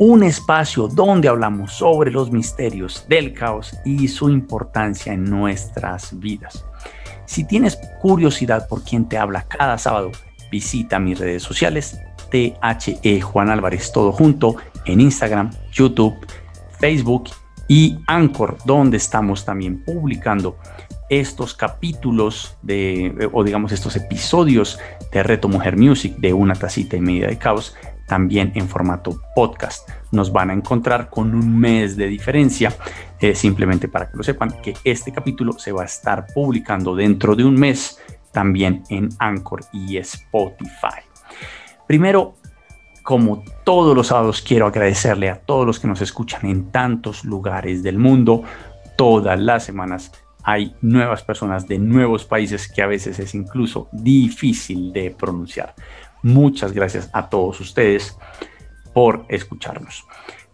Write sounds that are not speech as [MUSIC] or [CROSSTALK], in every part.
un espacio donde hablamos sobre los misterios del caos y su importancia en nuestras vidas. Si tienes curiosidad por quién te habla cada sábado, visita mis redes sociales, THE Juan Álvarez, todo junto, en Instagram, YouTube, Facebook y Anchor, donde estamos también publicando estos capítulos de, o digamos estos episodios de Reto Mujer Music de una tacita y media de caos también en formato podcast. Nos van a encontrar con un mes de diferencia, eh, simplemente para que lo sepan que este capítulo se va a estar publicando dentro de un mes también en Anchor y Spotify. Primero, como todos los sábados, quiero agradecerle a todos los que nos escuchan en tantos lugares del mundo. Todas las semanas hay nuevas personas de nuevos países que a veces es incluso difícil de pronunciar. Muchas gracias a todos ustedes por escucharnos.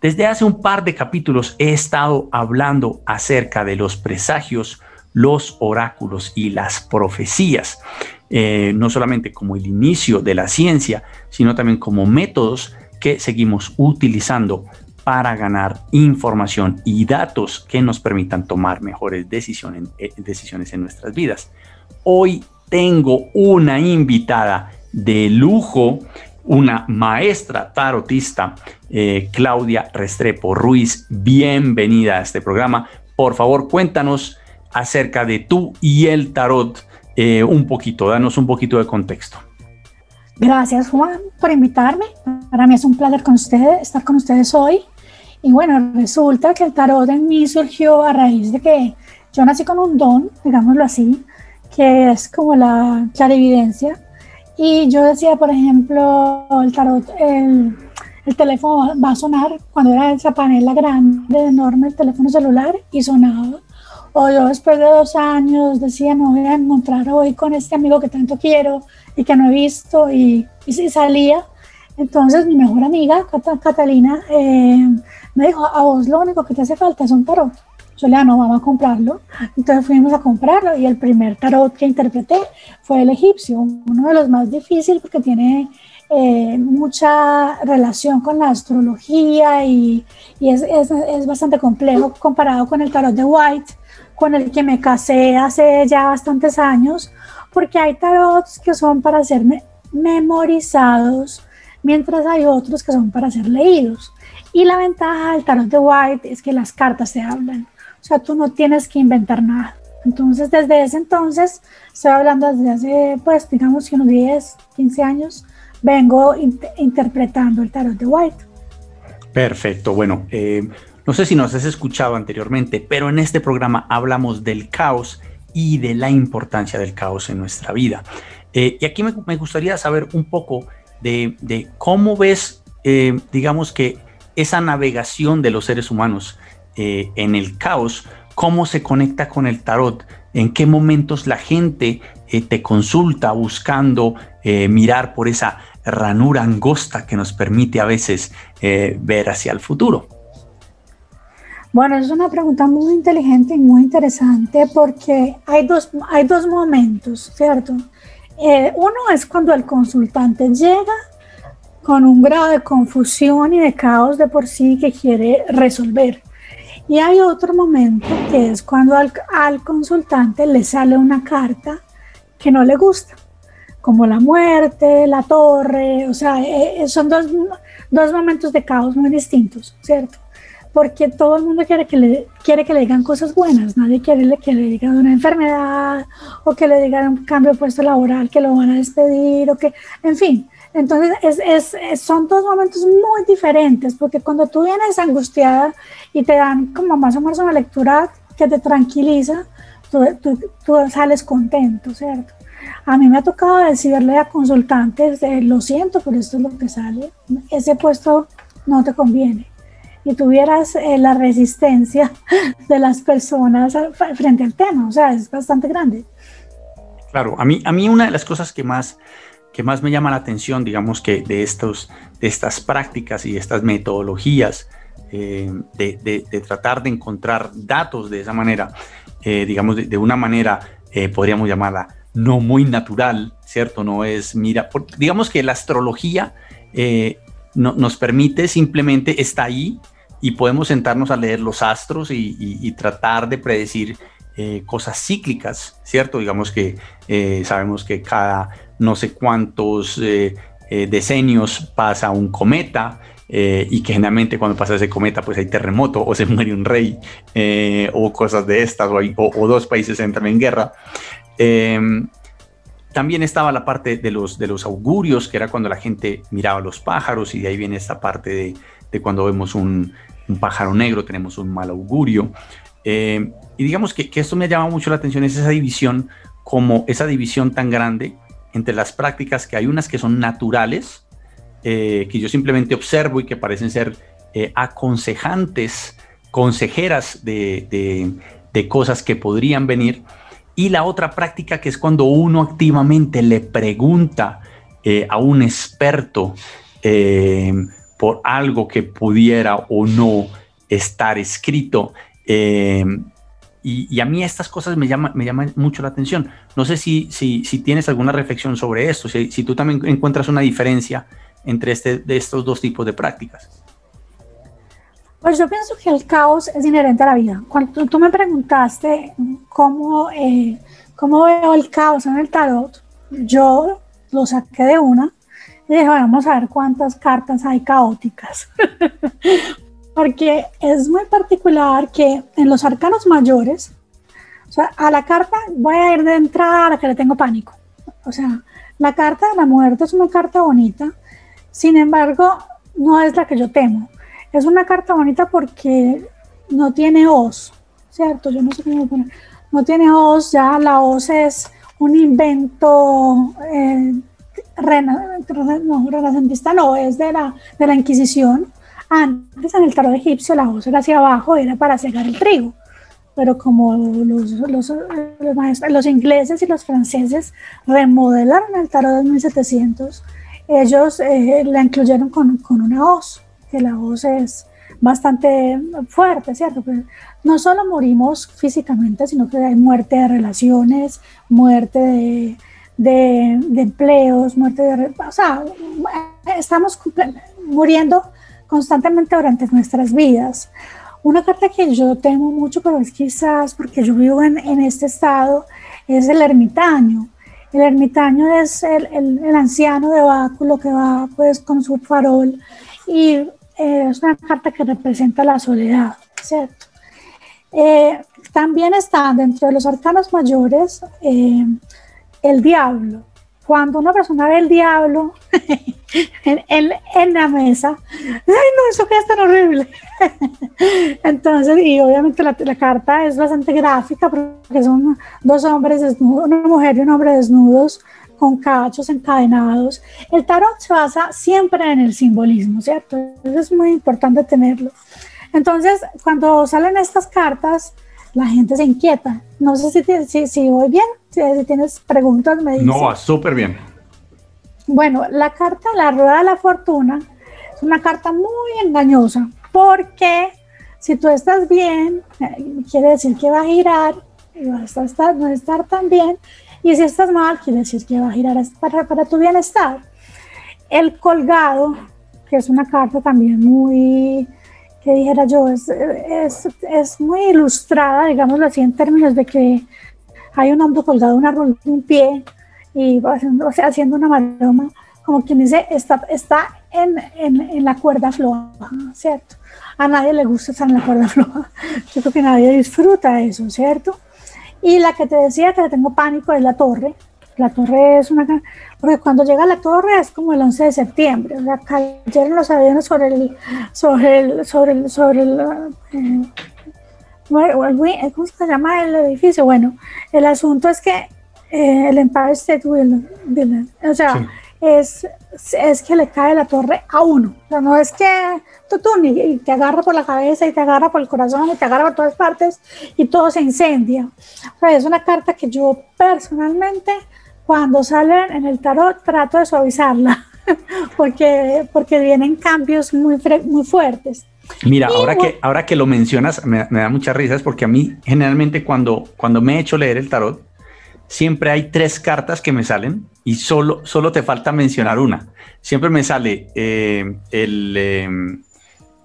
Desde hace un par de capítulos he estado hablando acerca de los presagios, los oráculos y las profecías, eh, no solamente como el inicio de la ciencia, sino también como métodos que seguimos utilizando para ganar información y datos que nos permitan tomar mejores eh, decisiones en nuestras vidas. Hoy tengo una invitada de lujo, una maestra tarotista, eh, Claudia Restrepo Ruiz. Bienvenida a este programa. Por favor, cuéntanos acerca de tú y el tarot eh, un poquito, danos un poquito de contexto. Gracias Juan por invitarme. Para mí es un placer con ustedes, estar con ustedes hoy. Y bueno, resulta que el tarot en mí surgió a raíz de que yo nací con un don, digámoslo así, que es como la clarividencia. Y yo decía, por ejemplo, el tarot, el, el teléfono va a sonar cuando era esa panela grande, enorme, el teléfono celular, y sonaba. O yo después de dos años decía, no voy a encontrar hoy con este amigo que tanto quiero y que no he visto, y, y salía. Entonces mi mejor amiga, Catalina, eh, me dijo, a vos lo único que te hace falta es un tarot. Yo le dije, no, vamos a comprarlo. Entonces fuimos a comprarlo y el primer tarot que interpreté fue el egipcio, uno de los más difíciles porque tiene eh, mucha relación con la astrología y, es, bastante complejo comparado con el tarot de White, con el que me casé hace ya bastantes años, porque hay tarots que son para ser memorizados, mientras hay otros que son para ser leídos. Y la ventaja del tarot de White es que las cartas se hablan. O sea, tú no tienes que inventar nada. Entonces, desde ese entonces, estoy hablando desde hace, pues, digamos unos 10, 15 años, vengo interpretando el tarot de White. Perfecto. Bueno, eh, no sé si nos has escuchado anteriormente, pero en este programa hablamos del caos y de la importancia del caos en nuestra vida. Eh, y aquí me, gustaría saber un poco de, de cómo ves, eh, digamos que esa navegación de los seres humanos eh, en el caos, cómo se conecta con el tarot, en qué momentos la gente eh, te consulta buscando eh, mirar por esa ranura angosta que nos permite a veces ver hacia el futuro. Bueno, es una pregunta muy inteligente y muy interesante porque hay dos, hay dos momentos, ¿cierto? uno es cuando el consultante llega con un grado de confusión y de caos de por sí que quiere resolver. Y hay otro momento que es cuando al, consultante le sale una carta que no le gusta, como la muerte, la torre, o sea, eh, eh, son dos, dos, momentos de caos muy distintos, ¿cierto? Porque todo el mundo quiere que le, quiere que le digan cosas buenas, nadie quiere que le digan una enfermedad o que le digan un cambio de puesto laboral, que lo van a despedir o que, en fin, entonces, es, es, son dos momentos muy diferentes, porque cuando tú vienes angustiada y te dan como más o menos una lectura que te tranquiliza, tú, tú, tú sales contento, ¿cierto? A mí me ha tocado decirle a consultantes, lo siento, pero esto es lo que sale. Ese puesto no te conviene y tuvieras eh, la resistencia [LAUGHS] de las personas frente al tema. O sea, es bastante grande. Claro, a mí, a mí una de las cosas que más, que más me llama la atención, digamos que de, estos, de estas prácticas y estas metodologías eh, de, tratar de encontrar datos de esa manera, eh, digamos, de, una manera, podríamos llamarla, no muy natural, ¿cierto? No es, mira, digamos que la astrología no, nos permite simplemente, está ahí, y podemos sentarnos a leer los astros y, tratar de predecir eh, cosas cíclicas, ¿cierto? Digamos que eh, sabemos que cada no sé cuántos eh, decenios pasa un cometa y que generalmente cuando pasa ese cometa pues hay terremoto o se [LAUGHS] muere un rey o cosas de estas o, o, dos países entran en guerra. Em, también estaba la parte de los, de los augurios, que era cuando la gente miraba los pájaros y de ahí viene esta parte de, de cuando vemos un, un pájaro negro, tenemos un mal augurio. Eh, y digamos que, esto me llama mucho la atención, es esa división, como esa división tan grande entre las prácticas que hay unas que son naturales, eh, que yo simplemente observo y que parecen ser eh, aconsejantes, consejeras de, de, cosas que podrían venir, y la otra práctica que es cuando uno activamente le pregunta a un experto por algo que pudiera o no estar escrito. Eh, y, a mí estas cosas me llaman, me llaman mucho la atención. No sé si, si, si tienes alguna reflexión sobre esto, si, si, tú también encuentras una diferencia entre este, de estos dos tipos de prácticas. Pues yo pienso que el caos es inherente a la vida. Cuando tú me preguntaste cómo, eh, cómo veo el caos en el tarot, yo lo saqué de una y dije, vamos a ver cuántas cartas hay caóticas. [LAUGHS] Porque es muy particular que en los arcanos mayores, o sea, a la carta voy a ir de entrada a la que le tengo pánico. O sea, la carta de la muerte es una carta bonita, sin embargo, no es la que yo temo. Es una carta bonita porque no tiene os, ¿cierto? Yo no sé cómo poner. No tiene os, ya la os es un invento eh, renacentista no, es de la, de la Inquisición. Antes en el tarot egipcio la voz era hacia abajo, era para cegar el trigo. Pero como los, los, los, ingleses y los franceses remodelaron el tarot de 1700, ellos eh, la incluyeron con, una hoz, que la hoz es bastante fuerte, ¿cierto? no solo morimos físicamente, sino que hay muerte de relaciones, muerte de, de, empleos, muerte de... O sea, estamos muriendo constantemente durante nuestras vidas. Una carta que yo temo mucho, pero es quizás porque yo vivo en, este estado, es el ermitaño. El ermitaño es el, el, anciano de báculo que va pues con su farol y eh, es una carta que representa la soledad, ¿cierto? Eh, también está dentro de los arcanos mayores eh, el diablo. Cuando una persona ve el diablo [LAUGHS] en, la mesa, ay no, eso que es tan horrible. [LAUGHS] Entonces, y obviamente la, carta es bastante gráfica porque son dos hombres desnudos, una mujer y un hombre desnudos con cachos encadenados. El tarot se basa siempre en el simbolismo, ¿cierto? Eso es muy importante tenerlo. Entonces, cuando salen estas cartas, la gente se inquieta. No sé si, si, si voy bien, si, tienes preguntas, me dices. No, súper bien. Bueno, la carta, la rueda de la fortuna, es una carta muy engañosa, porque si tú estás bien, eh, quiere decir que va a girar y vas a estar, no estar tan bien, y si estás mal, quiere decir que va a girar para, para tu bienestar. El colgado, que es una carta también muy que dijera yo, es, es, es, muy ilustrada, digámoslo así, en términos de que hay un hombre colgado un árbol un pie y haciendo, haciendo una maroma, como quien dice, está, está en, en, en, la cuerda floja, ¿cierto? A nadie le gusta estar en la cuerda [LAUGHS] floja, yo creo que nadie disfruta eso, ¿cierto? Y la que te decía que le tengo pánico es la torre, la torre es una... Porque cuando llega la torre es como el 11 de septiembre, o sea, cayeron los aviones sobre el... Sobre el, sobre el, sobre el, eh, ¿Cómo se llama el edificio? Bueno, el asunto es que eh, el Empire State Building, o sea, es, es que le cae la torre a uno. O sea, no es que tú, tú y te agarra por la cabeza y te agarra por el corazón y te agarra por todas partes y todo se incendia. O sea, es una carta que yo personalmente cuando sale en el tarot trato de suavizarla [LAUGHS] porque, porque vienen cambios muy, muy fuertes. Mira, ahora que, ahora que lo mencionas, me, da muchas risas porque a mí generalmente cuando, cuando me he hecho leer el tarot, siempre hay tres cartas que me salen y solo, solo te falta mencionar una. Siempre me sale eh, el, em,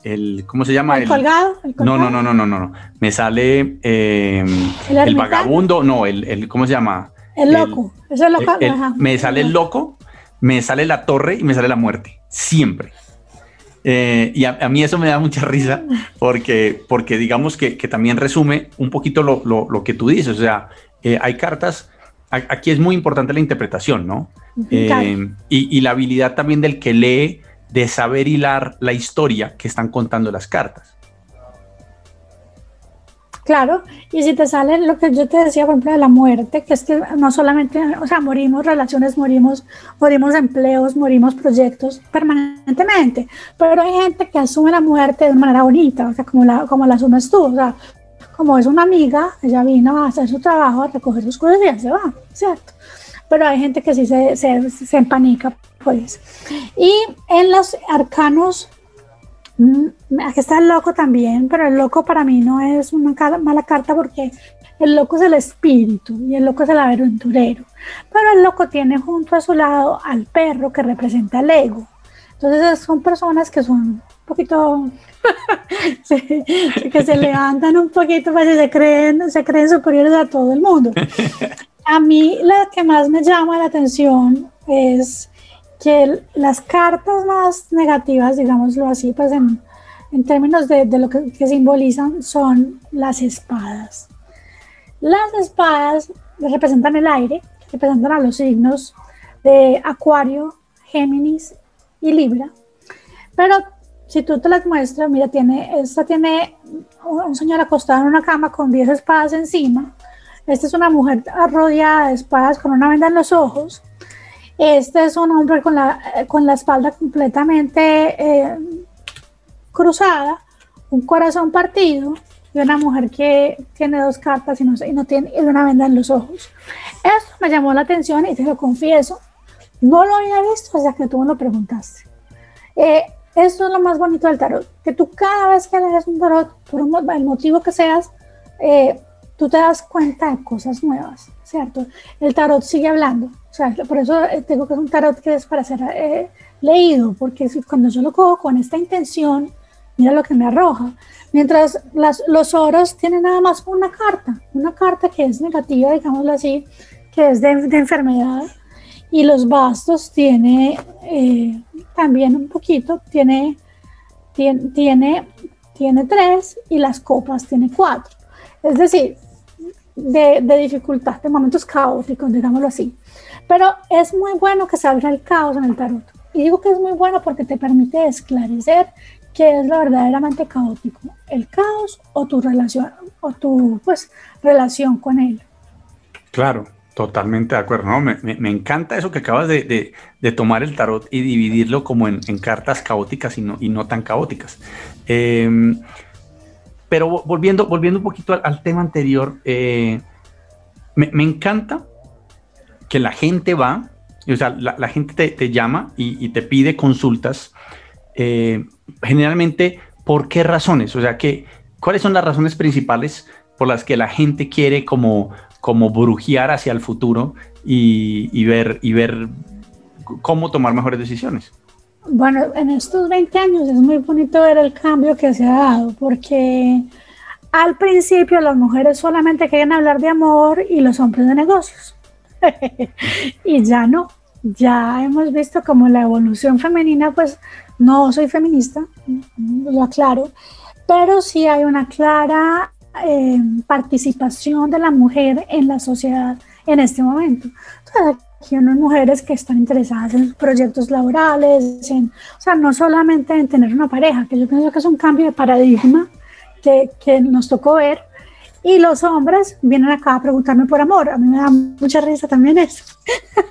el, ¿cómo se llama? ¿El, colgado? No, no, no, no, no, no. Me sale em, ¿El, vagabundo, no, el, el, ¿cómo se llama? El loco. Eso es loco. me sale el loco, me sale la torre y me sale la muerte. Siempre. Eh, y a, mí eso me da mucha risa porque, porque digamos que, que también resume un poquito lo, lo, lo, que tú dices. O sea, eh, hay cartas, aquí es muy importante la interpretación, ¿no? Eh, y, y, la habilidad también del que lee de saber hilar la historia que están contando las cartas. Claro, y si te sale lo que yo te decía, por ejemplo, de la muerte, que es que no solamente, o sea, morimos relaciones, morimos, morimos empleos, morimos proyectos permanentemente, pero hay gente que asume la muerte de una manera bonita, o sea, como la, como la asumes tú, o sea, como es una amiga, ella vino a hacer su trabajo, a recoger sus cosas y ya se va, ¿cierto? Pero hay gente que sí se, se, se empanica, pues. Y en los arcanos Mm, aquí está el loco también, pero el loco para mí no es una mala carta porque el loco es el espíritu y el loco es el aventurero. Pero el loco tiene junto a su lado al perro que representa el ego. Entonces son personas que son un poquito, [LAUGHS] que se levantan un poquito, pues se creen, se creen superiores a todo el mundo. [LAUGHS] A mí la que más me llama la atención es que las cartas más negativas, digámoslo así, pues en, términos de, de lo que, que, simbolizan, son las espadas. Las espadas representan el aire, representan a los signos de Acuario, Géminis y Libra. Pero si tú te las muestras, mira, tiene, esta tiene un señor acostado en una cama con 10 espadas encima. Esta es una mujer rodeada de espadas con una venda en los ojos. Este es un hombre con la, con la espalda completamente eh, cruzada, un corazón partido y una mujer que tiene dos cartas y no, y no tiene una venda en los ojos. Esto me llamó la atención y te lo confieso, no lo había visto hasta que tú me lo preguntaste. Eh, esto es lo más bonito del tarot, que tú cada vez que lees un tarot, por el motivo que seas, eh, tú te das cuenta de cosas nuevas, ¿cierto? El tarot sigue hablando, o sea, por eso eh, tengo que es un tarot que es para ser eh, leído, porque cuando yo lo cojo con esta intención, mira lo que me arroja. Mientras los oros tienen nada más una carta, una carta que es negativa, digámoslo así, que es de, enfermedad, y los bastos tiene eh, también un poquito, tiene, tiene, tiene, tiene tres y las copas tiene cuatro. Es decir, de, dificultad, de momentos caóticos, digámoslo así. Pero es muy bueno que salga el caos en el tarot. Y digo que es muy bueno porque te permite esclarecer qué es lo verdaderamente caótico, el caos o tu relación, o tu pues, relación con él. Claro, totalmente de acuerdo. ¿no? Me, me, encanta eso que acabas de, de, tomar el tarot y dividirlo como en, cartas caóticas y no, y no tan caóticas. Eh, pero volviendo, volviendo un poquito al, tema anterior, eh, me, encanta que la gente va, o sea, la, gente te, llama y, te pide consultas. Eh, generalmente, ¿por qué razones? O sea, que, ¿cuáles son las razones principales por las que la gente quiere como, como brujear hacia el futuro y, ver, y ver cómo tomar mejores decisiones? Bueno, en estos 20 años es muy bonito ver el cambio que se ha dado, porque al principio las mujeres solamente querían hablar de amor y los hombres de negocios. [LAUGHS] y ya no, ya hemos visto como la evolución femenina, pues no soy feminista, lo aclaro, pero sí hay una clara eh, participación de la mujer en la sociedad en este momento. Entonces, aquí hay mujeres que están interesadas en proyectos laborales, en, o sea, no solamente en tener una pareja, que yo pienso que es un cambio de paradigma que, que nos tocó ver, Y los hombres vienen acá a preguntarme por amor. A mí me da mucha risa también eso.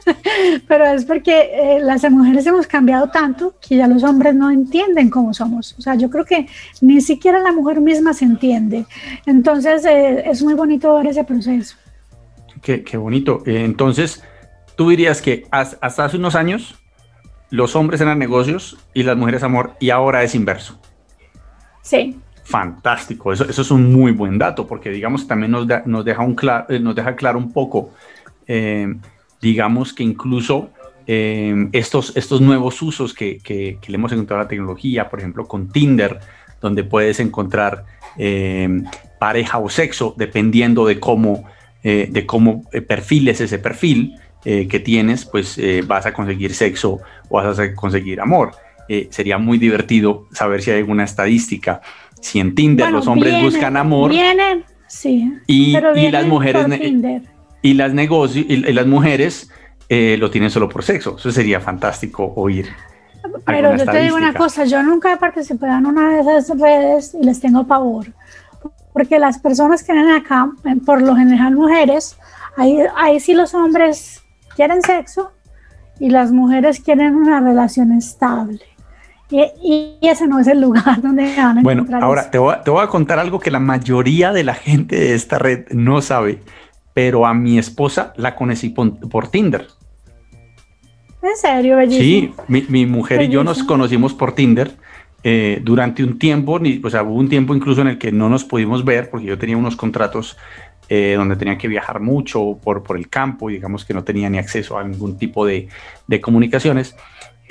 [LAUGHS] Pero es porque eh, las mujeres hemos cambiado tanto que ya los hombres no entienden cómo somos. O sea, yo creo que ni siquiera la mujer misma se entiende. Entonces, eh, es muy bonito ver ese proceso. Qué, qué bonito. Eh, entonces, tú dirías que hasta hace unos años los hombres eran negocios y las mujeres amor, y ahora es inverso. Sí. Fantástico, eso, es un muy buen dato, porque digamos también nos, nos, deja, un eh, nos deja claro un poco, eh, digamos que incluso eh, estos, estos nuevos usos que, que, le hemos encontrado a la tecnología, por ejemplo con Tinder, donde puedes encontrar pareja o sexo dependiendo de cómo, de cómo perfiles ese perfil que tienes, pues vas a conseguir sexo o vas a conseguir amor. sería muy divertido saber si hay alguna estadística si en Tinder los hombres buscan amor. Vienen, sí. Y, y las mujeres. Y las, negocios, y, las mujeres eh, lo tienen solo por sexo. Eso sería fantástico oír. Pero yo te digo una cosa, yo nunca he participado en una de esas redes y les tengo pavor, porque las personas que vienen acá, por lo general mujeres, ahí, ahí sí los hombres quieren sexo y las mujeres quieren una relación estable. Y, ese no es el lugar [LAUGHS] donde van a Bueno, ahora te voy, a, te voy, a, contar algo que la mayoría de la gente de esta red no sabe, pero a mi esposa la conocí por, Tinder. ¿En serio, bellísimo? Sí, mi, mujer y yo nos conocimos por Tinder eh, durante un tiempo, o sea, hubo un tiempo incluso en el que no nos pudimos ver porque yo tenía unos contratos eh, donde tenía que viajar mucho por, por el campo y digamos que no tenía ni acceso a ningún tipo de, de comunicaciones.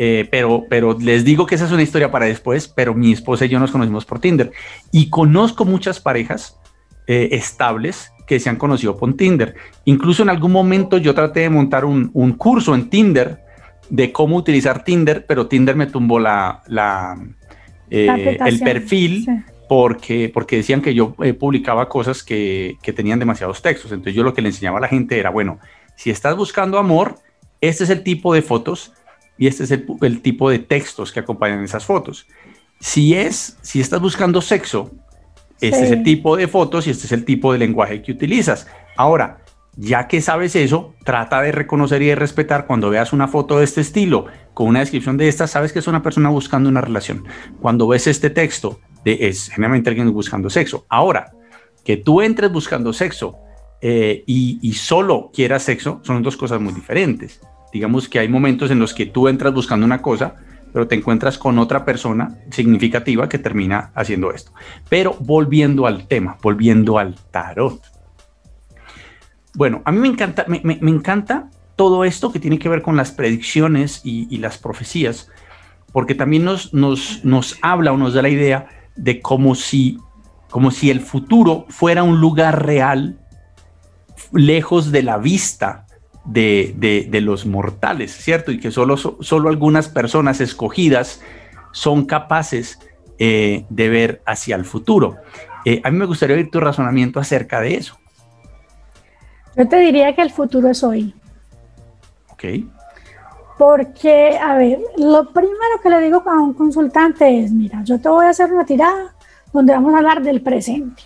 Eh, pero, pero les digo que esa es una historia para después, pero mi esposa y yo nos conocimos por Tinder y conozco muchas parejas eh, estables que se han conocido por Tinder. Incluso en algún momento yo traté de montar un, un curso en Tinder de cómo utilizar Tinder, pero Tinder me tumbó la, la, eh, el perfil. Porque, porque decían que yo publicaba cosas que, que tenían demasiados textos. Entonces yo lo que le enseñaba a la gente era, bueno, si estás buscando amor, este es el tipo de fotos y este es el, tipo de textos que acompañan esas fotos. Si es, si estás buscando sexo, este es el tipo de fotos y este es el tipo de lenguaje que utilizas. Ahora, ya que sabes eso, trata de reconocer y de respetar cuando veas una foto de este estilo, con una descripción de esta, sabes que es una persona buscando una relación. Cuando ves este texto, de, es generalmente alguien buscando sexo. Ahora, que tú entres buscando sexo eh, y, y, solo quieras sexo, son dos cosas muy diferentes. Digamos que hay momentos en los que tú entras buscando una cosa, pero te encuentras con otra persona significativa que termina haciendo esto. Pero volviendo al tema, volviendo al tarot. Bueno, a mí me encanta, me, encanta todo esto que tiene que ver con las predicciones y, las profecías, porque también nos, nos, nos habla o nos da la idea de como si, como si el futuro fuera un lugar real, lejos de la vista de, los mortales, ¿cierto? Y que solo, solo algunas personas escogidas son capaces eh, de ver hacia el futuro. Eh, a mí me gustaría oír tu razonamiento acerca de eso. Yo te diría que el futuro es hoy. Ok. Porque, a ver, lo primero que le digo a un consultante es, mira, yo te voy a hacer una tirada donde vamos a hablar del presente.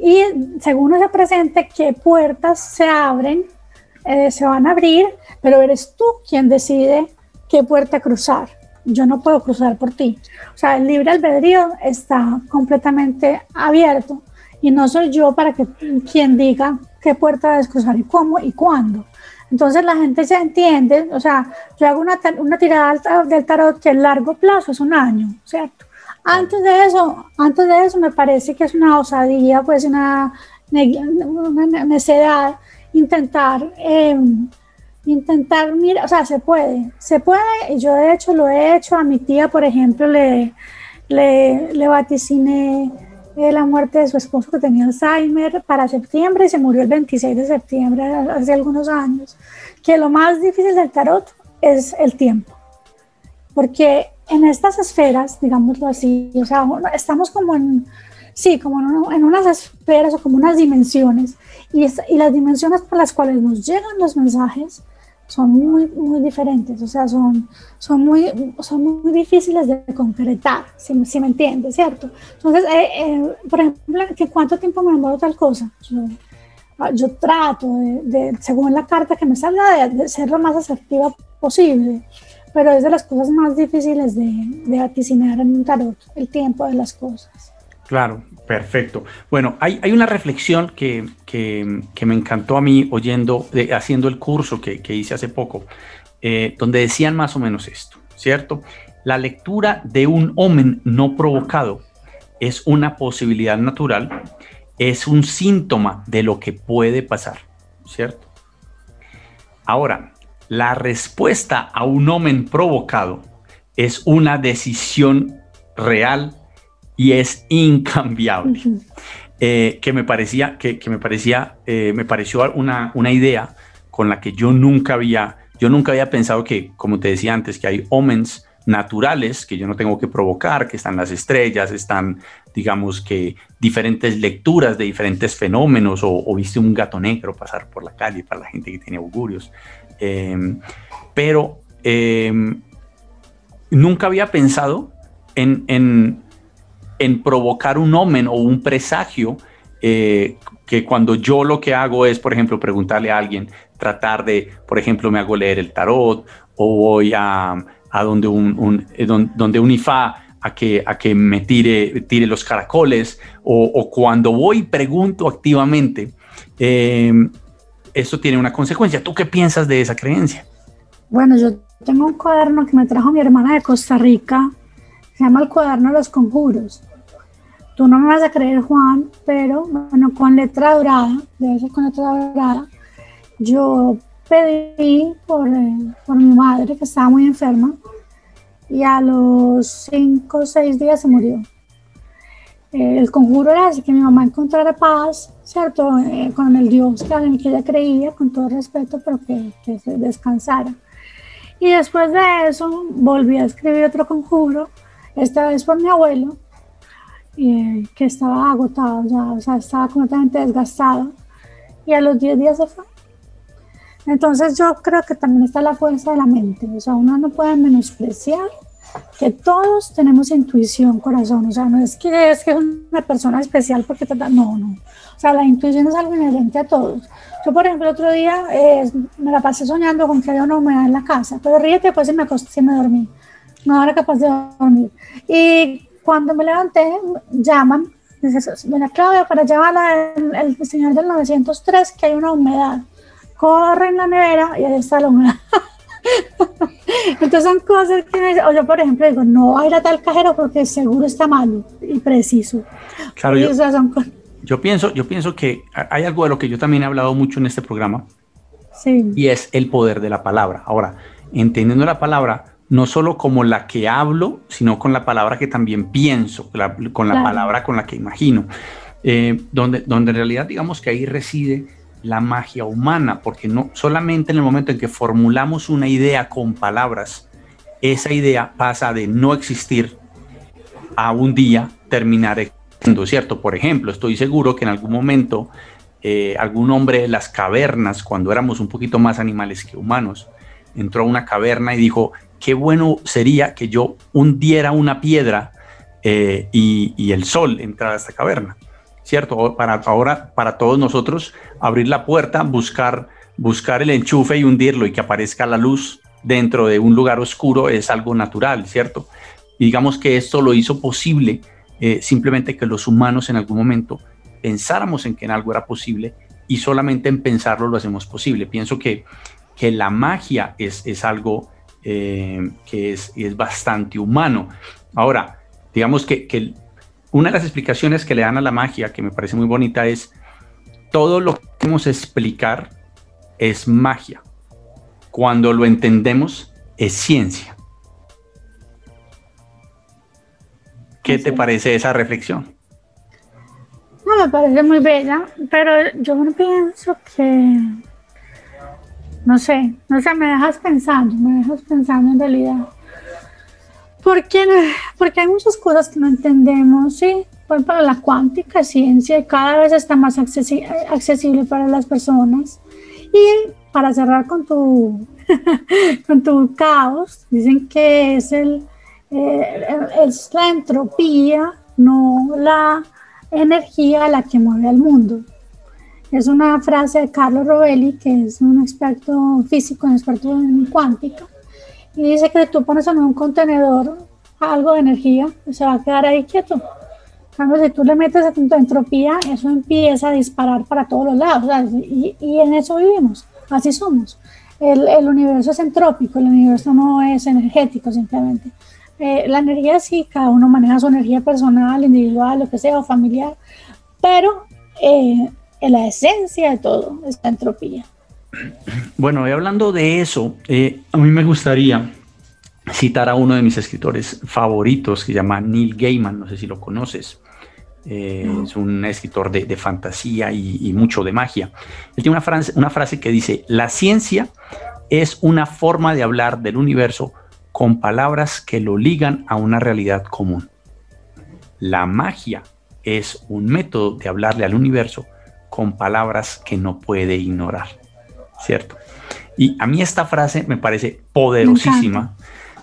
Y según ese presente, qué puertas se abren eh, se van a abrir, pero eres tú quien decide qué puerta cruzar. Yo no puedo cruzar por ti. O sea, el libre albedrío está completamente abierto y no soy yo para que quien diga qué puerta debes cruzar y cómo y cuándo. Entonces la gente se entiende, o sea, yo hago una, una tirada del tarot que el largo plazo es un año, ¿cierto? Antes de eso, antes de eso me parece que es una osadía, pues una, una necedad intentar, em, intentar, mira, o sea, se puede, se puede, y yo de hecho lo he hecho, a mi tía, por ejemplo, le, le, le vaticiné eh, la muerte de su esposo que tenía Alzheimer para septiembre y se murió el 26 de septiembre hace algunos años, que lo más difícil del tarot es el tiempo, porque en estas esferas, digámoslo así, o sea, estamos como en, sí, como en, unas esferas o como unas dimensiones, y, y, las dimensiones por las cuales nos llegan los mensajes son muy, muy diferentes, o sea, son, son, muy, son muy difíciles de concretar, si, si me entiendes, ¿cierto? Entonces, eh, eh, por ejemplo, ¿que ¿cuánto tiempo me demoro tal cosa? Yo, ah, yo trato, de, según la carta que me salga, de, ser lo más asertiva posible, pero es de las cosas más difíciles de, de vaticinar en un tarot, el tiempo de las cosas. Claro, perfecto. Bueno, hay, una reflexión que, que, que, me encantó a mí oyendo, haciendo el curso que, que hice hace poco, eh, donde decían más o menos esto, ¿cierto? La lectura de un omen no provocado es una posibilidad natural, es un síntoma de lo que puede pasar, ¿cierto? Ahora, la respuesta a un omen provocado es una decisión real y es incambiable. Eh, que me parecía, que, me parecía, eh, me pareció una, una idea con la que yo nunca había, yo nunca había pensado que, como te decía antes, que hay omens naturales que yo no tengo que provocar, que están las estrellas, están, digamos que, diferentes lecturas de diferentes fenómenos, o, viste un gato negro pasar por la calle para la gente que tiene augurios. Em, pero em, nunca había pensado en, en, en provocar un omen o un presagio eh, que cuando yo lo que hago es, por ejemplo, preguntarle a alguien, tratar de, por ejemplo, me hago leer el tarot o voy a, a donde, un, eh, donde un IFA a que, a que me tire, tire los caracoles o, cuando voy pregunto activamente, eh, eso tiene una consecuencia. ¿Tú qué piensas de esa creencia? Bueno, yo tengo un cuaderno que me trajo mi hermana de Costa Rica, se llama el cuaderno de los conjuros. Tú no me vas a creer, Juan, pero bueno, con letra dorada, debe ser con letra dorada, yo pedí por, eh, por mi madre que estaba muy enferma y a los cinco o seis días se murió. Eh, el conjuro era así que mi mamá encontrara paz, ¿cierto? Eh, con el Dios que, en el que ella creía, con todo respeto, pero que, que se descansara. Y después de eso volví a escribir otro conjuro, esta vez por mi abuelo, que estaba agotado ya, o sea, estaba completamente desgastado y a los 10 días se fue. Entonces yo creo que también está la fuerza de la mente, o sea, uno no puede menospreciar que todos tenemos intuición, corazón, o sea, no es que es que es una persona especial porque no, no, o sea, la intuición es algo inherente a todos. Yo, por ejemplo, otro día eh, me la pasé soñando con que había una humedad en la casa, pero ríete, pues se me acosté, se me dormí, no era capaz de dormir. Y cuando me levanté, llaman, dice, doña Claudia, para llevar el, señor del 903 que hay una humedad. Corre en la nevera y ahí está la humedad. [LAUGHS] Entonces son cosas que, o yo por ejemplo digo, no va a ir a tal cajero porque seguro está malo y preciso. Claro, yo, yo, pienso, yo pienso que hay algo de lo que yo también he hablado mucho en este programa sí. y es el poder de la palabra. Ahora, entendiendo la palabra, no solo como la que hablo, sino con la palabra que también pienso, con la palabra con la que imagino, eh, donde, donde en realidad digamos que ahí reside la magia humana, porque no solamente en el momento en que formulamos una idea con palabras, esa idea pasa de no existir a un día terminar existiendo, ¿cierto? Por ejemplo, estoy seguro que en algún momento eh, algún hombre de las cavernas, cuando éramos un poquito más animales que humanos, entró a una caverna y dijo, qué bueno sería que yo hundiera una piedra eh, y, el sol entrara a esta caverna, ¿cierto? Para ahora, para todos nosotros, abrir la puerta, buscar, buscar el enchufe y hundirlo y que aparezca la luz dentro de un lugar oscuro es algo natural, ¿cierto? Y digamos que esto lo hizo posible eh, simplemente que los humanos en algún momento pensáramos en que en algo era posible y solamente en pensarlo lo hacemos posible. Pienso que, que la magia es, es algo eh, que es, es, bastante humano. Ahora, digamos que, que, una de las explicaciones que le dan a la magia, que me parece muy bonita, es todo lo que queremos explicar es magia. Cuando lo entendemos, es ciencia. ¿Qué te parece esa reflexión? No, me parece muy bella, pero yo no pienso que no sé, no sé, me dejas pensando, me dejas pensando en realidad. Porque, porque hay muchas cosas que no entendemos, ¿sí? Por ejemplo, la cuántica ciencia cada vez está más accesible para las personas. Y para cerrar con tu, [LAUGHS] con tu caos, dicen que es, el, eh, es la entropía, no la energía la que mueve al mundo. Es una frase de Carlos Rovelli, que es un experto físico, un experto en cuántica, y dice que tú pones en un contenedor algo de energía, se va a quedar ahí quieto. Cuando si tú le metes entropía, eso empieza a disparar para todos los lados, y, y, en eso vivimos, así somos. El, el, universo es entrópico, el universo no es energético simplemente. Eh, la energía sí, cada uno maneja su energía personal, individual, lo que sea, o familiar, pero eh, en la esencia de todo es la entropía. Bueno, y hablando de eso, eh, a mí me gustaría citar a uno de mis escritores favoritos que se llama Neil Gaiman, no sé si lo conoces. Eh, es un escritor de, fantasía y, mucho de magia. Él tiene una frase, una frase que dice, la ciencia es una forma de hablar del universo con palabras que lo ligan a una realidad común. La magia es un método de hablarle al universo con palabras que no puede ignorar, ¿cierto? Y a mí esta frase me parece poderosísima,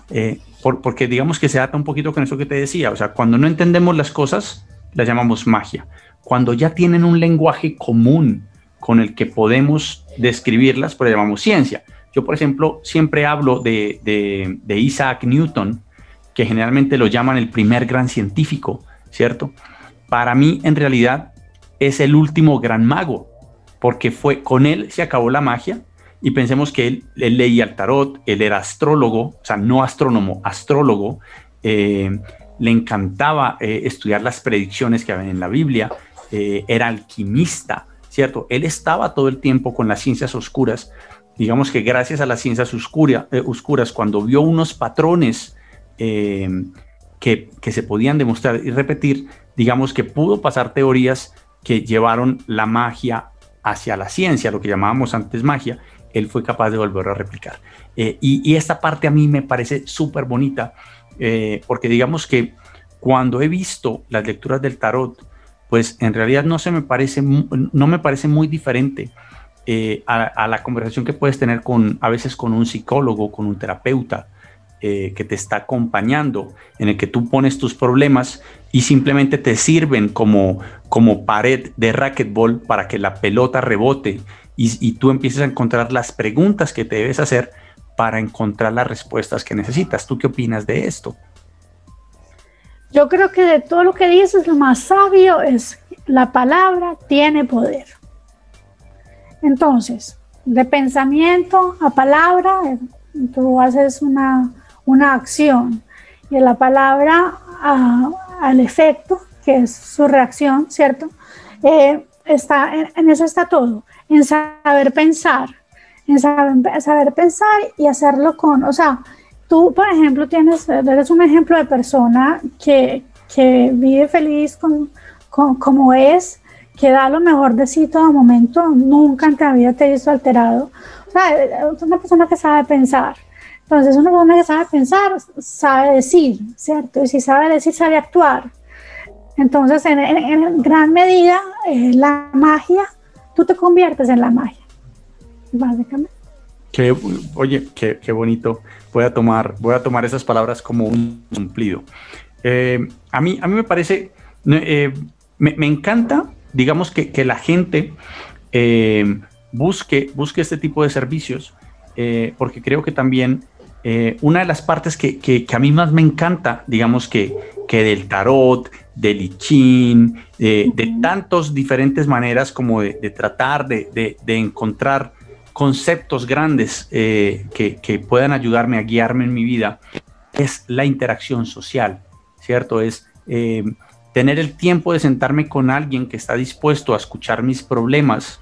eh, porque digamos que se ata un poquito con eso que te decía, o sea, cuando no entendemos las cosas, las llamamos magia. Cuando ya tienen un lenguaje común con el que podemos describirlas, pues las llamamos ciencia. Yo, por ejemplo, siempre hablo de, de Isaac Newton, que generalmente lo llaman el primer gran científico, ¿cierto? Para mí, en realidad, es el último gran mago, porque fue con él se acabó la magia y pensemos que él, leía el tarot, él era astrólogo, o sea, no astrónomo, astrólogo, eh, le encantaba eh, estudiar las predicciones que había en la Biblia, eh, era alquimista, ¿cierto? Él estaba todo el tiempo con las ciencias oscuras, digamos que gracias a las ciencias oscuras, cuando vio unos patrones que, que se podían demostrar y repetir, digamos que pudo pasar teorías que llevaron la magia hacia la ciencia, lo que llamábamos antes magia, él fue capaz de volverlo a replicar. Eh, y, esta parte a mí me parece súper bonita, eh, porque digamos que cuando he visto las lecturas del tarot, pues en realidad no se me parece, no me parece muy diferente eh, a, a, la conversación que puedes tener con, a veces con un psicólogo, con un terapeuta, eh, que te está acompañando, en el que tú pones tus problemas y simplemente te sirven como, como pared de racquetball para que la pelota rebote y, y tú empieces a encontrar las preguntas que te debes hacer para encontrar las respuestas que necesitas. ¿Tú qué opinas de esto? Yo creo que de todo lo que dices, lo más sabio es la palabra tiene poder. Entonces, de pensamiento a palabra, tú haces una, una acción y la palabra al efecto, que es su reacción, ¿cierto? Eh, está, en, eso está todo, en saber pensar, en saber, saber, pensar y hacerlo con, o sea, tú, por ejemplo, tienes, eres un ejemplo de persona que, que vive feliz con, con, como es, que da lo mejor de sí todo momento, nunca en tu vida te he alterado. O sea, es una persona que sabe pensar. Entonces, una persona que sabe pensar, sabe decir, ¿cierto? Y si sabe decir, sabe actuar. Entonces, en, gran medida, eh, la magia, tú te conviertes en la magia, básicamente. Qué, oye, qué, qué, bonito. Voy a, tomar, voy a tomar esas palabras como un cumplido. Eh, a, mí, a mí me parece, eh, me, me, encanta, digamos, que, que la gente busque, busque este tipo de servicios, porque creo que también eh, una de las partes que, a mí más me encanta, digamos que, que del tarot, del I Ching, de tantas diferentes maneras como de, tratar de, encontrar conceptos grandes eh, que, puedan ayudarme a guiarme en mi vida, es la interacción social, ¿cierto? Es eh, tener el tiempo de sentarme con alguien que está dispuesto a escuchar mis problemas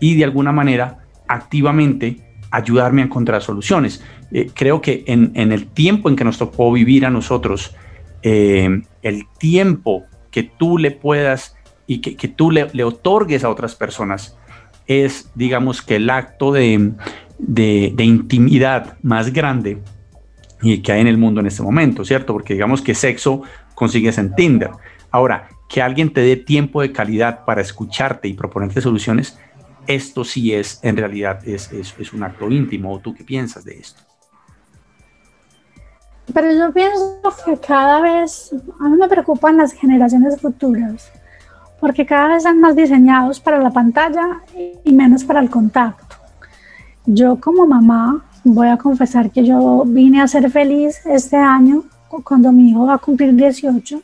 y de alguna manera activamente ayudarme a encontrar soluciones. Eh, creo que en, el tiempo en que nos tocó vivir a nosotros, eh, el tiempo que tú le puedas y que, tú le, otorgues a otras personas es, digamos, que el acto de, intimidad más grande y que hay en el mundo en este momento, ¿cierto? Porque digamos que sexo consigues en Tinder. Ahora, que alguien te dé tiempo de calidad para escucharte y proponerte soluciones, esto sí es, en realidad, es, es, es un acto íntimo. ¿O tú qué piensas de esto? Pero yo pienso que cada vez, a mí me preocupan las generaciones futuras, porque cada vez están más diseñados para la pantalla y menos para el contacto. Yo como mamá voy a confesar que yo vine a ser feliz este año cuando mi hijo va a cumplir 18,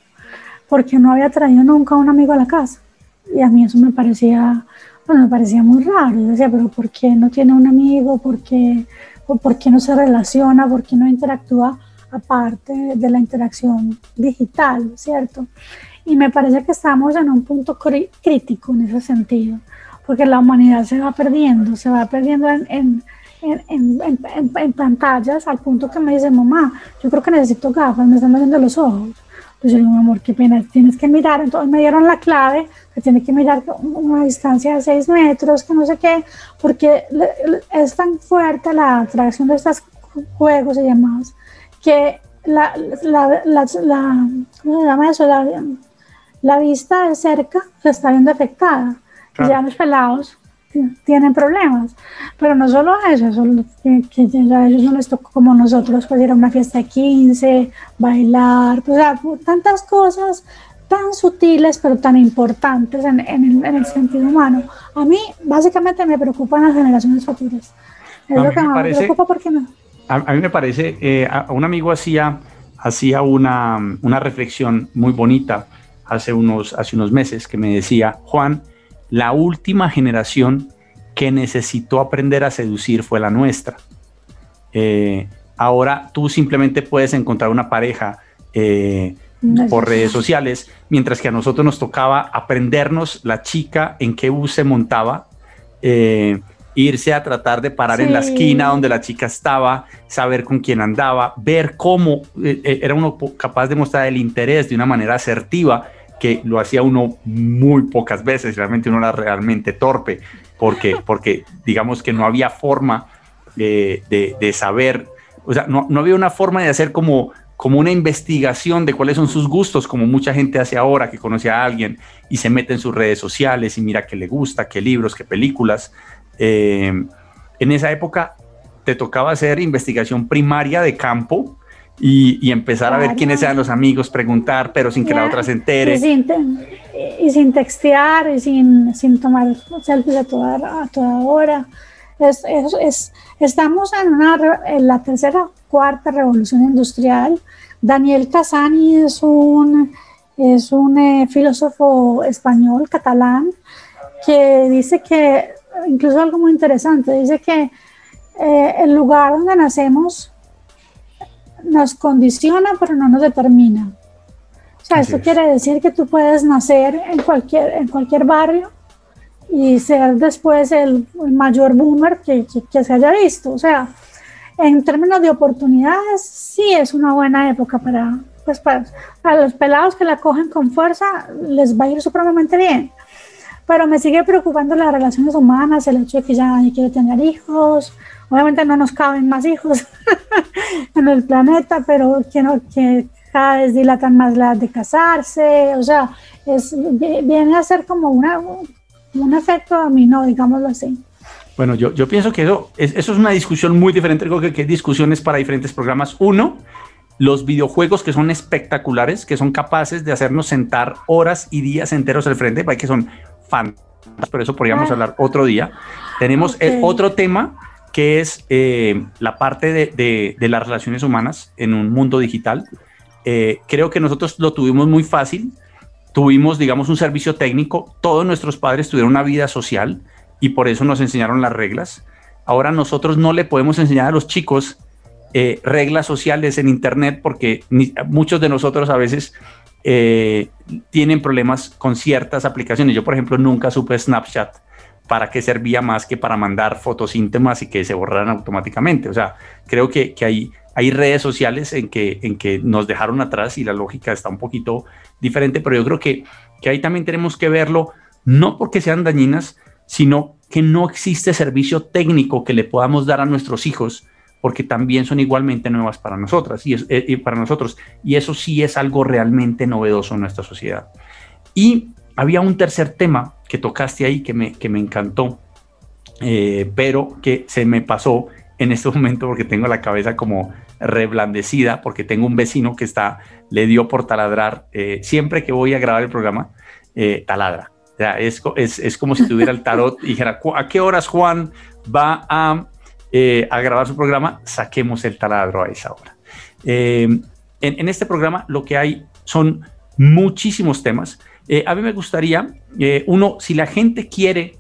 porque no había traído nunca un amigo a la casa. Y a mí eso me parecía, bueno, me parecía muy raro. Yo decía, pero ¿por qué no tiene un amigo? ¿Por qué, ¿Por qué no se relaciona? ¿Por qué no interactúa? Aparte de la interacción digital, ¿cierto? Y me parece que estamos en un punto crítico en ese sentido, porque la humanidad se va perdiendo, se va perdiendo en, en, en, en pantallas al punto que me dice, mamá, yo creo que necesito gafas, me están doliendo los ojos. Pues yo mi amor, qué pena, tienes que mirar. Entonces me dieron la clave, que tiene que mirar una distancia de 6 metros, que no sé qué, porque es tan fuerte la atracción de estos juegos y demás, que la, la, la, la ¿cómo se llama eso? La, vista de cerca se está viendo afectada. Ya los pelados tienen problemas. Pero no solo eso, solo que, que, a ellos no les tocó como nosotros, pues ir a una fiesta de 15, bailar, pues, tantas cosas tan sutiles pero tan importantes en, en, el, en, el, sentido humano. A mí básicamente me preocupan las generaciones futuras. Es lo que me, preocupa porque no a, mí me parece, eh, un amigo hacía, hacía una, una, reflexión muy bonita hace unos, hace unos meses que me decía, Juan, la última generación que necesitó aprender a seducir fue la nuestra. Eh, ahora tú simplemente puedes encontrar una pareja eh, por redes sociales, mientras que a nosotros nos tocaba aprendernos la chica en qué bus se montaba, eh, irse a tratar de parar en la esquina donde la chica estaba, saber con quién andaba, ver cómo eh, eh, era uno capaz de mostrar el interés de una manera asertiva, que lo hacía uno muy pocas veces, realmente uno era realmente torpe, porque, [LAUGHS] porque digamos que no había forma de, de, saber, o sea, no, no había una forma de hacer como como una investigación de cuáles son sus gustos, como mucha gente hace ahora que conoce a alguien y se mete en sus redes sociales y mira qué le gusta, qué libros, qué películas. Eh, en esa época te tocaba hacer investigación primaria de campo y, empezar a ver quiénes eran los amigos, preguntar, pero sin que la otra se entere. Y sin, textear y sin, sin tomar selfies a toda, a toda hora. Es, es, estamos en, una, en la tercera, cuarta revolución industrial. Daniel Casani es un, es un eh, filósofo español, catalán, que dice que incluso algo muy interesante, dice que eh, el lugar donde nacemos nos condiciona, pero no nos determina. O sea, esto quiere decir que tú puedes nacer en cualquier, en cualquier barrio y ser después el, mayor boomer que, que, se haya visto. O sea, en términos de oportunidades, sí es una buena época para, pues para, para los pelados que la cogen con fuerza, les va a ir supremamente bien pero me sigue preocupando las relaciones humanas, el hecho de que ya nadie quiere tener hijos. Obviamente no nos caben más hijos [LAUGHS] en el planeta, pero que, no, que cada vez dilatan más la de casarse. O sea, es, viene a ser como una, un efecto no, digámoslo así. Bueno, yo, yo pienso que eso es, eso es una discusión muy diferente. Creo que, que hay discusiones para diferentes programas. Uno, los videojuegos que son espectaculares, que son capaces de hacernos sentar horas y días enteros al frente, que son fantásticos, pero eso podríamos ah. hablar otro día. Tenemos el otro tema que es eh, la parte de, de, las relaciones humanas en un mundo digital. Eh, creo que nosotros lo tuvimos muy fácil, tuvimos, digamos, un servicio técnico, todos nuestros padres tuvieron una vida social y por eso nos enseñaron las reglas. Ahora nosotros no le podemos enseñar a los chicos eh, reglas sociales en Internet porque muchos de nosotros a veces eh, tienen problemas con ciertas aplicaciones. Yo, por ejemplo, nunca supe Snapchat para qué servía más que para mandar fotos íntimas y que se borraran automáticamente. O sea, creo que, hay, redes sociales en que, nos dejaron atrás y la lógica está un poquito diferente, pero yo creo que ahí también tenemos que verlo, no porque sean dañinas, sino que no existe servicio técnico que le podamos dar a nuestros hijos porque también son igualmente nuevas para nosotras y, eh, para nosotros. Y eso sí es algo realmente novedoso en nuestra sociedad. Y había un tercer tema que tocaste ahí que me, que me encantó eh, pero que se me pasó en este [LAUGHS] momento porque tengo la cabeza como reblandecida, porque tengo un vecino que está, le dio por taladrar, eh, siempre que voy a grabar el programa, eh, taladra. O sea, es, es, es, como si tuviera el tarot y dijera, ¿a qué horas Juan va a, a grabar su programa? Saquemos el taladro a esa hora. En, en, este programa lo que hay son muchísimos temas. a mí me gustaría, uno, si la gente quiere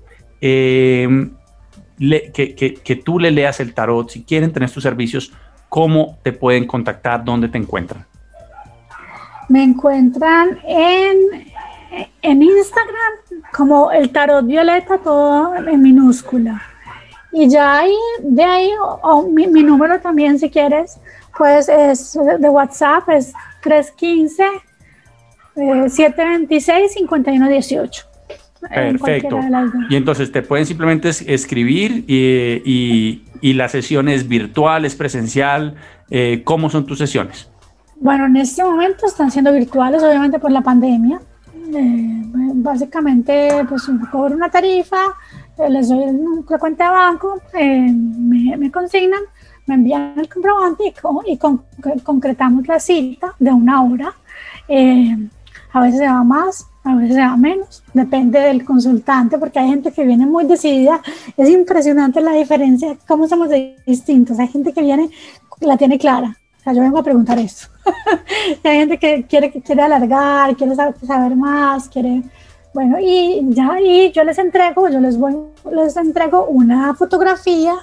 que, tú le leas el tarot, si quieren tener tus servicios, ¿cómo te pueden contactar? ¿Dónde te encuentran? Me encuentran en, en Instagram como el tarot violeta, todo en minúscula. Y ya ahí, de ahí, o, mi, número también, si quieres, pues es de WhatsApp, es 315 726 5118. Perfecto. Y entonces te pueden simplemente escribir y, y, la sesión es virtual, es presencial. Eh, ¿Cómo son tus sesiones? Bueno, en este momento están siendo virtuales, obviamente por la pandemia. Eh, básicamente, pues cobro una tarifa, les doy una cuenta de banco, me, me, consignan, me envían el comprobante y, concretamos la cita de una hora. a veces se va más, a veces sea menos, depende del consultante, porque hay gente que viene muy decidida. Es impresionante la diferencia, cómo somos distintos. Hay gente que viene, la tiene clara. O sea, yo vengo a preguntar esto. [LAUGHS] hay gente que quiere, que quiere alargar, quiere saber, más, quiere. Bueno, y ya, y yo les entrego, yo les voy, les entrego una fotografía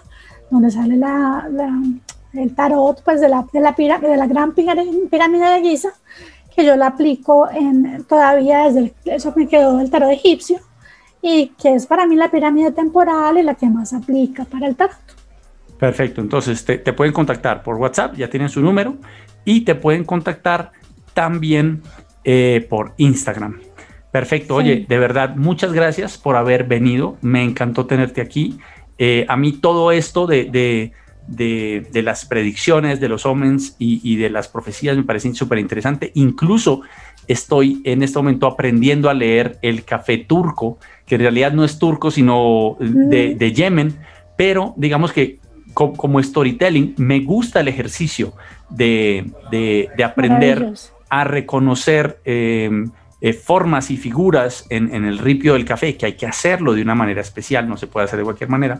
donde sale la, el tarot, pues de la, de la, de la gran pirámide de Giza que yo la aplico en, todavía desde eso me quedó del tarot egipcio y que es para mí la pirámide temporal y la que más aplica para el tarot. Perfecto, entonces te, pueden contactar por WhatsApp, ya tienen su número, y te pueden contactar también eh, por Instagram. Perfecto, oye, de verdad, muchas gracias por haber venido, me encantó tenerte aquí. Eh, a mí todo esto de de, las predicciones, de los omens y, de las profecías me parece súper interesante. Incluso estoy en este momento aprendiendo a leer el café turco, que en realidad no es turco, sino de, Yemen, pero digamos que como storytelling me gusta el ejercicio de, aprender a reconocer em, eh, formas y figuras en, el ripio del café, que hay que hacerlo de una manera especial, no se puede hacer de cualquier manera.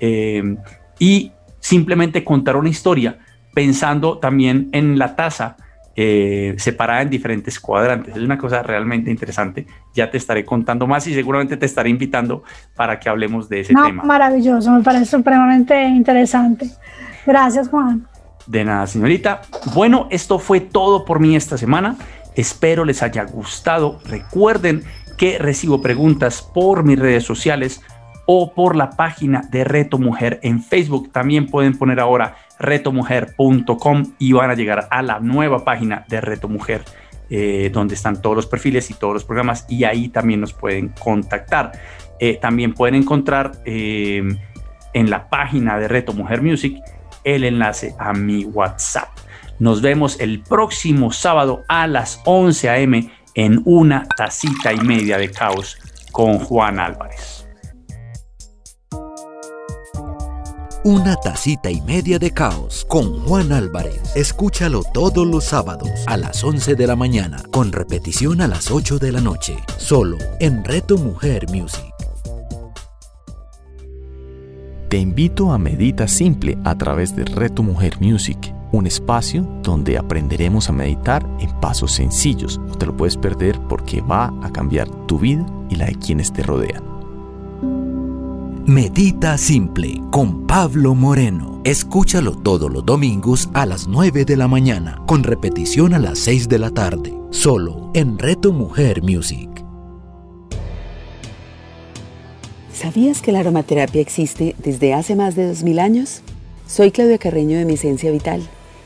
Em, y simplemente contar una historia pensando también en la taza eh, separada en diferentes cuadrantes. Es una cosa realmente interesante. Ya te estaré contando más y seguramente te estaré invitando para que hablemos de ese tema. Maravilloso, me parece supremamente interesante. Gracias, Juan. De nada, señorita. Bueno, esto fue todo por mí esta semana. Espero les haya gustado. Recuerden que recibo preguntas por mis redes sociales o por la página de Reto Mujer en Facebook. También pueden poner ahora retomujer.com y van a llegar a la nueva página de Reto Mujer. Eh, donde están todos los perfiles y todos los programas y ahí también nos pueden contactar. Eh, también pueden encontrar eh, en la página de Reto Mujer Music el enlace a mi WhatsApp. Nos vemos el próximo sábado a las 11 a.m. en una tacita y media de caos con Juan Álvarez. Una tacita y media de caos con Juan Álvarez. Escúchalo todos los sábados a las 11 de la mañana, con repetición a las 8 de la noche, solo en Reto Mujer Music. Te invito a Medita Simple a través de Reto Mujer Music, un espacio donde aprenderemos a meditar en pasos sencillos. No te lo puedes perder porque va a cambiar tu vida y la de quienes te rodean. Medita Simple con Pablo Moreno. Escúchalo todos los domingos a las 9 de la mañana, con repetición a las 6 de la tarde, solo en Reto Mujer Music. ¿Sabías que la aromaterapia existe desde hace más de 2000 años? Soy Claudia Carreño de Mi Esencia Vital